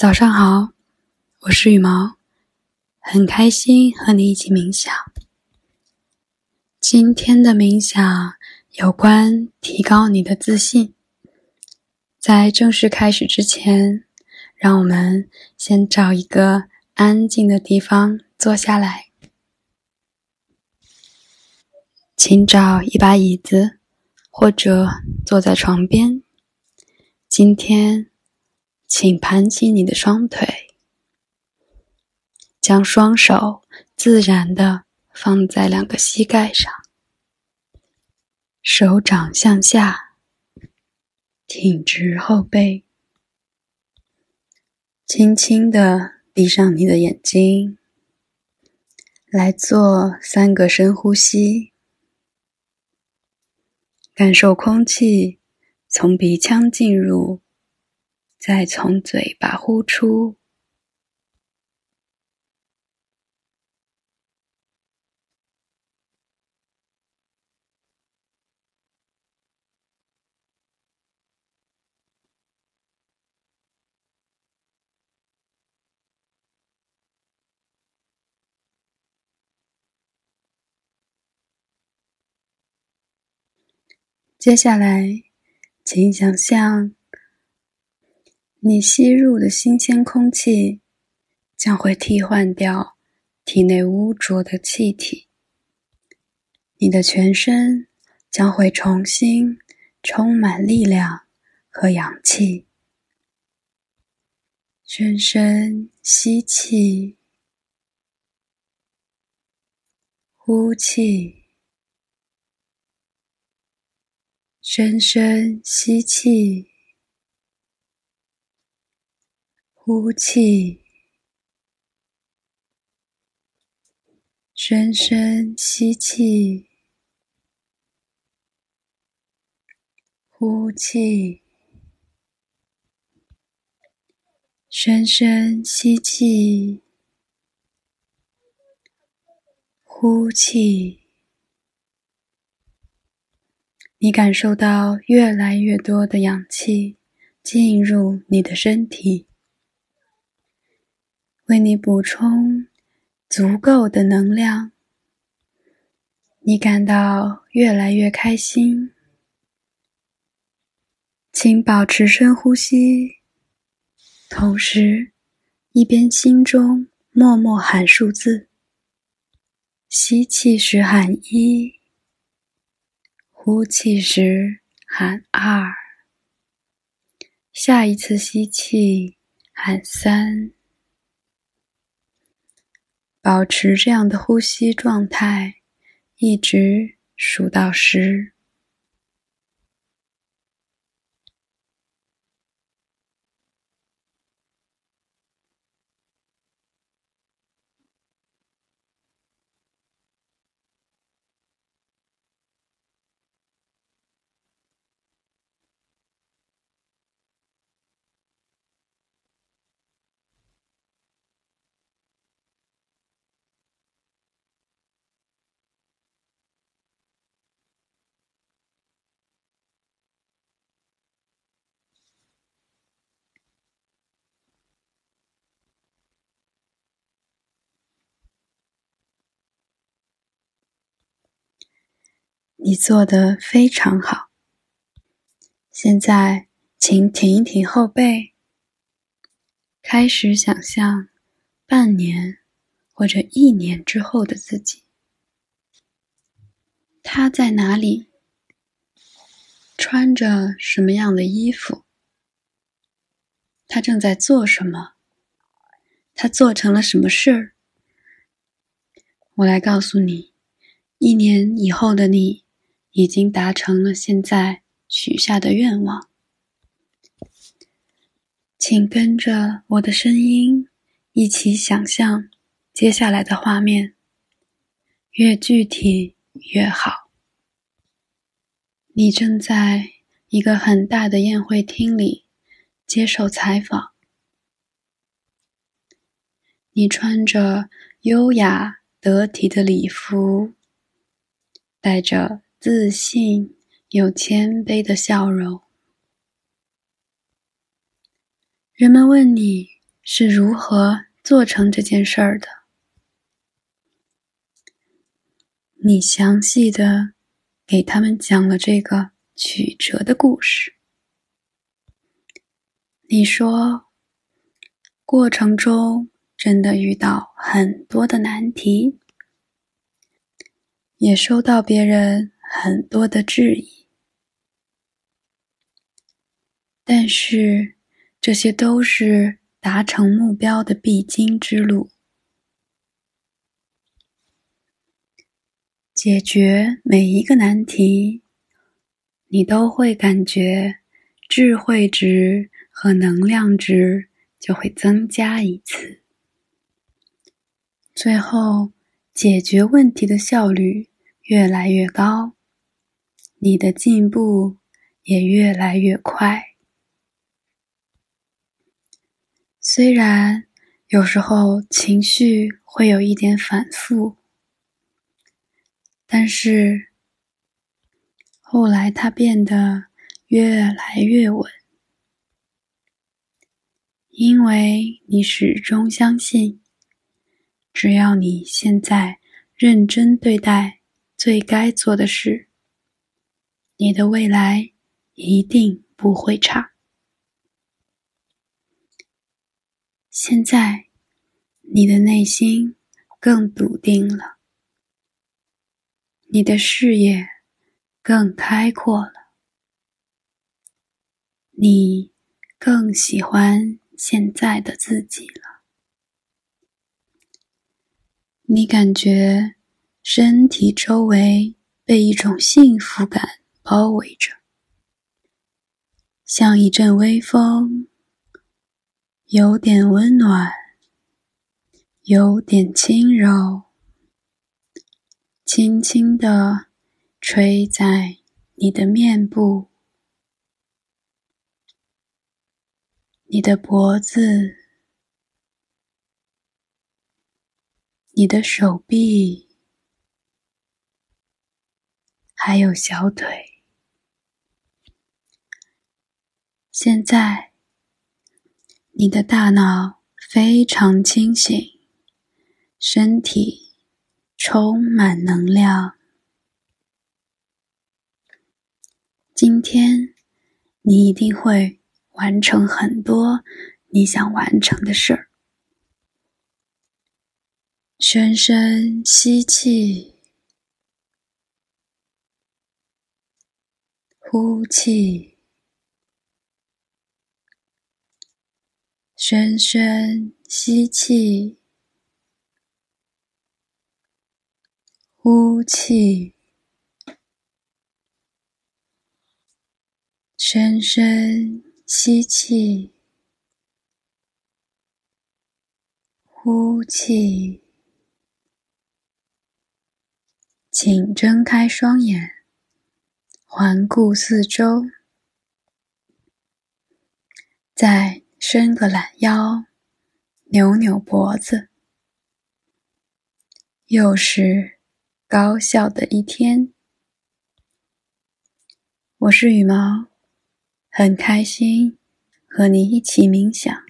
早上好，我是羽毛，很开心和你一起冥想。今天的冥想有关提高你的自信。在正式开始之前，让我们先找一个安静的地方坐下来，请找一把椅子，或者坐在床边。今天。请盘起你的双腿，将双手自然的放在两个膝盖上，手掌向下，挺直后背，轻轻的闭上你的眼睛，来做三个深呼吸，感受空气从鼻腔进入。再从嘴巴呼出。接下来，请想象。你吸入的新鲜空气将会替换掉体内污浊的气体，你的全身将会重新充满力量和氧气。深深吸气，呼气，深深吸气。呼气，深深吸气，呼气，深深吸气，呼气。你感受到越来越多的氧气进入你的身体。为你补充足够的能量，你感到越来越开心。请保持深呼吸，同时一边心中默默喊数字：吸气时喊一，呼气时喊二，下一次吸气喊三。保持这样的呼吸状态，一直数到十。你做的非常好。现在，请挺一挺后背，开始想象半年或者一年之后的自己。他在哪里？穿着什么样的衣服？他正在做什么？他做成了什么事儿？我来告诉你，一年以后的你。已经达成了现在许下的愿望，请跟着我的声音一起想象接下来的画面，越具体越好。你正在一个很大的宴会厅里接受采访，你穿着优雅得体的礼服，带着。自信又谦卑的笑容。人们问你是如何做成这件事儿的。你详细的给他们讲了这个曲折的故事。你说，过程中真的遇到很多的难题，也收到别人很多的质疑，但是这些都是达成目标的必经之路。解决每一个难题，你都会感觉智慧值。和能量值就会增加一次，最后解决问题的效率越来越高，你的进步也越来越快。虽然有时候情绪会有一点反复，但是后来它变得越来越稳。因为你始终相信，只要你现在认真对待最该做的事，你的未来一定不会差。现在，你的内心更笃定了，你的视野更开阔了，你更喜欢。现在的自己了，你感觉身体周围被一种幸福感包围着，像一阵微风，有点温暖，有点轻柔，轻轻的吹在你的面部。你的脖子，你的手臂，还有小腿。现在，你的大脑非常清醒，身体充满能量。今天，你一定会。完成很多你想完成的事儿。深深吸气，呼气，深深吸气，呼气。深深。吸气，呼气，请睁开双眼，环顾四周，再伸个懒腰，扭扭脖子。又是高效的一天。我是羽毛。很开心和你一起冥想。